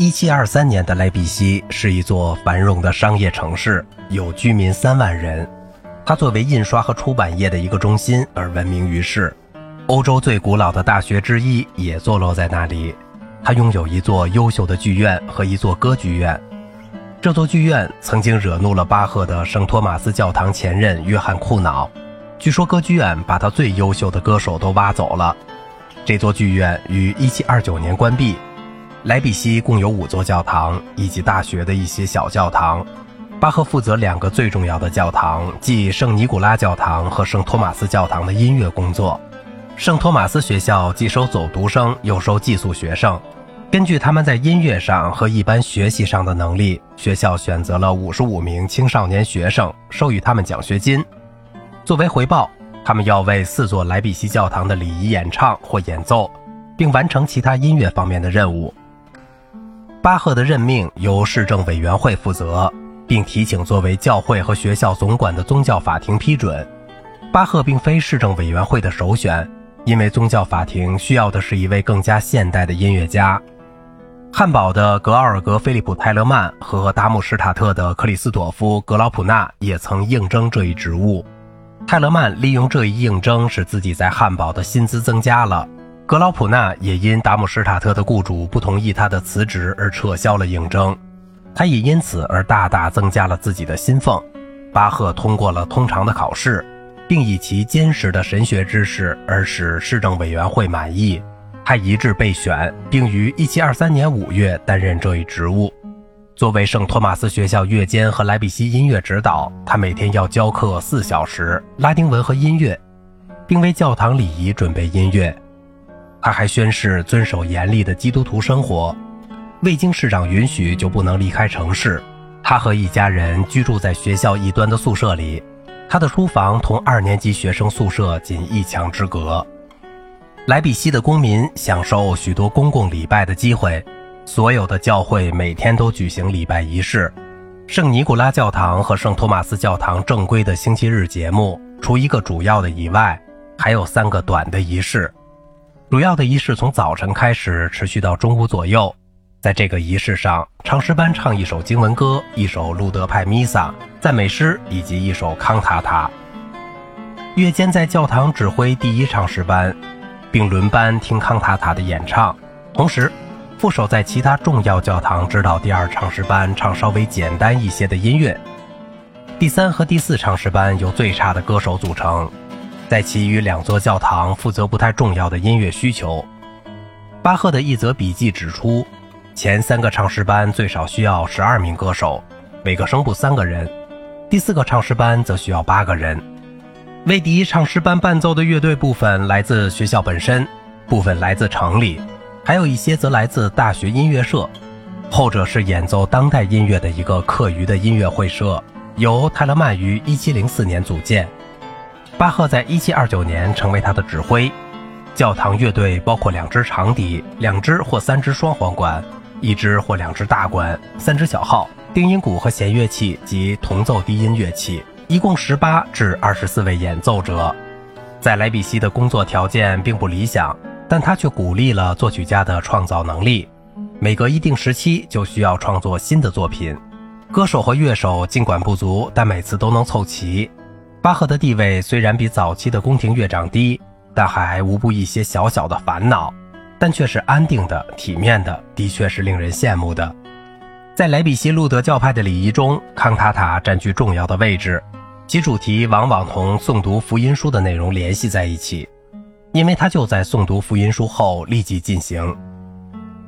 一七二三年的莱比锡是一座繁荣的商业城市，有居民三万人。它作为印刷和出版业的一个中心而闻名于世。欧洲最古老的大学之一也坐落在那里。它拥有一座优秀的剧院和一座歌剧院。这座剧院曾经惹怒了巴赫的圣托马斯教堂前任约翰·库瑙。据说歌剧院把他最优秀的歌手都挖走了。这座剧院于1729年关闭。莱比锡共有五座教堂以及大学的一些小教堂。巴赫负责两个最重要的教堂，即圣尼古拉教堂和圣托马斯教堂的音乐工作。圣托马斯学校既收走读生，又收寄宿学生。根据他们在音乐上和一般学习上的能力，学校选择了五十五名青少年学生，授予他们奖学金。作为回报，他们要为四座莱比锡教堂的礼仪演唱或演奏，并完成其他音乐方面的任务。巴赫的任命由市政委员会负责，并提请作为教会和学校总管的宗教法庭批准。巴赫并非市政委员会的首选，因为宗教法庭需要的是一位更加现代的音乐家。汉堡的格奥尔格·菲利普·泰勒曼和达姆施塔特的克里斯朵夫·格劳普纳也曾应征这一职务。泰勒曼利用这一应征，使自己在汉堡的薪资增加了。格劳普纳也因达姆施塔特的雇主不同意他的辞职而撤销了应征，他也因此而大大增加了自己的薪俸。巴赫通过了通常的考试，并以其坚实的神学知识而使市政委员会满意，他一致被选，并于1723年5月担任这一职务。作为圣托马斯学校乐监和莱比锡音乐指导，他每天要教课四小时拉丁文和音乐，并为教堂礼仪准备音乐。他还宣誓遵守严厉的基督徒生活，未经市长允许就不能离开城市。他和一家人居住在学校一端的宿舍里，他的书房同二年级学生宿舍仅一墙之隔。莱比锡的公民享受许多公共礼拜的机会，所有的教会每天都举行礼拜仪式。圣尼古拉教堂和圣托马斯教堂正规的星期日节目，除一个主要的以外，还有三个短的仪式。主要的仪式从早晨开始，持续到中午左右。在这个仪式上，唱诗班唱一首经文歌、一首路德派弥撒、赞美诗以及一首康塔塔。乐监在教堂指挥第一唱诗班，并轮班听康塔塔的演唱。同时，副手在其他重要教堂指导第二唱诗班唱稍微简单一些的音乐。第三和第四唱诗班由最差的歌手组成。在其余两座教堂负责不太重要的音乐需求。巴赫的一则笔记指出，前三个唱诗班最少需要十二名歌手，每个声部三个人；第四个唱诗班则需要八个人。为第一唱诗班伴奏的乐队部分来自学校本身，部分来自城里，还有一些则来自大学音乐社。后者是演奏当代音乐的一个课余的音乐会社，由泰勒曼于1704年组建。巴赫在1729年成为他的指挥。教堂乐队包括两支长笛、两支或三支双簧管、一支或两支大管、三支小号、定音鼓和弦乐器及同奏低音乐器，一共十八至二十四位演奏者。在莱比锡的工作条件并不理想，但他却鼓励了作曲家的创造能力。每隔一定时期就需要创作新的作品。歌手和乐手尽管不足，但每次都能凑齐。巴赫的地位虽然比早期的宫廷乐长低，但还无不一些小小的烦恼，但却是安定的、体面的，的确是令人羡慕的。在莱比锡路德教派的礼仪中，康塔塔占据重要的位置，其主题往往同诵读福音书的内容联系在一起，因为它就在诵读福音书后立即进行。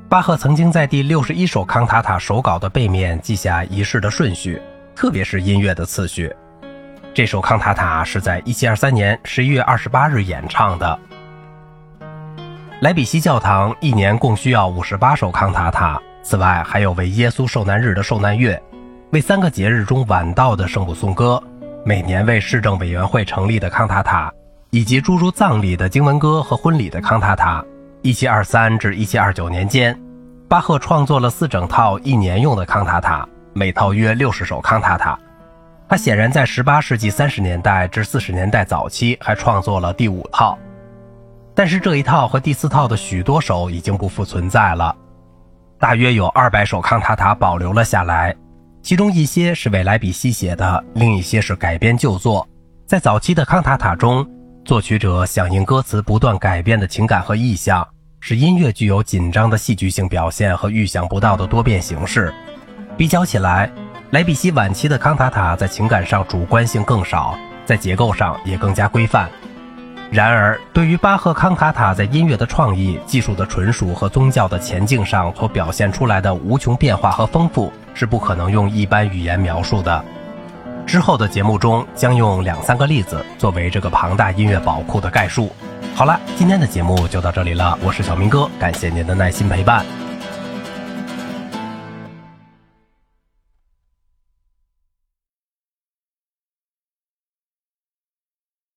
巴赫曾经在第六十一首康塔塔手稿的背面记下仪式的顺序，特别是音乐的次序。这首康塔塔是在1723年11月28日演唱的。莱比锡教堂一年共需要58首康塔塔，此外还有为耶稣受难日的受难乐，为三个节日中晚到的圣母颂歌，每年为市政委员会成立的康塔塔，以及诸如葬礼的经文歌和婚礼的康塔塔。1723至1729年间，巴赫创作了四整套一年用的康塔塔，每套约60首康塔塔。他显然在18世纪30年代至40年代早期还创作了第五套，但是这一套和第四套的许多首已经不复存在了。大约有二百首康塔塔保留了下来，其中一些是为莱比锡写的，另一些是改编旧作。在早期的康塔塔中，作曲者响应歌词不断改变的情感和意象，使音乐具有紧张的戏剧性表现和预想不到的多变形式。比较起来，莱比锡晚期的康塔塔在情感上主观性更少，在结构上也更加规范。然而，对于巴赫康塔塔在音乐的创意、技术的纯熟和宗教的前进上所表现出来的无穷变化和丰富，是不可能用一般语言描述的。之后的节目中将用两三个例子作为这个庞大音乐宝库的概述。好了，今天的节目就到这里了，我是小明哥，感谢您的耐心陪伴。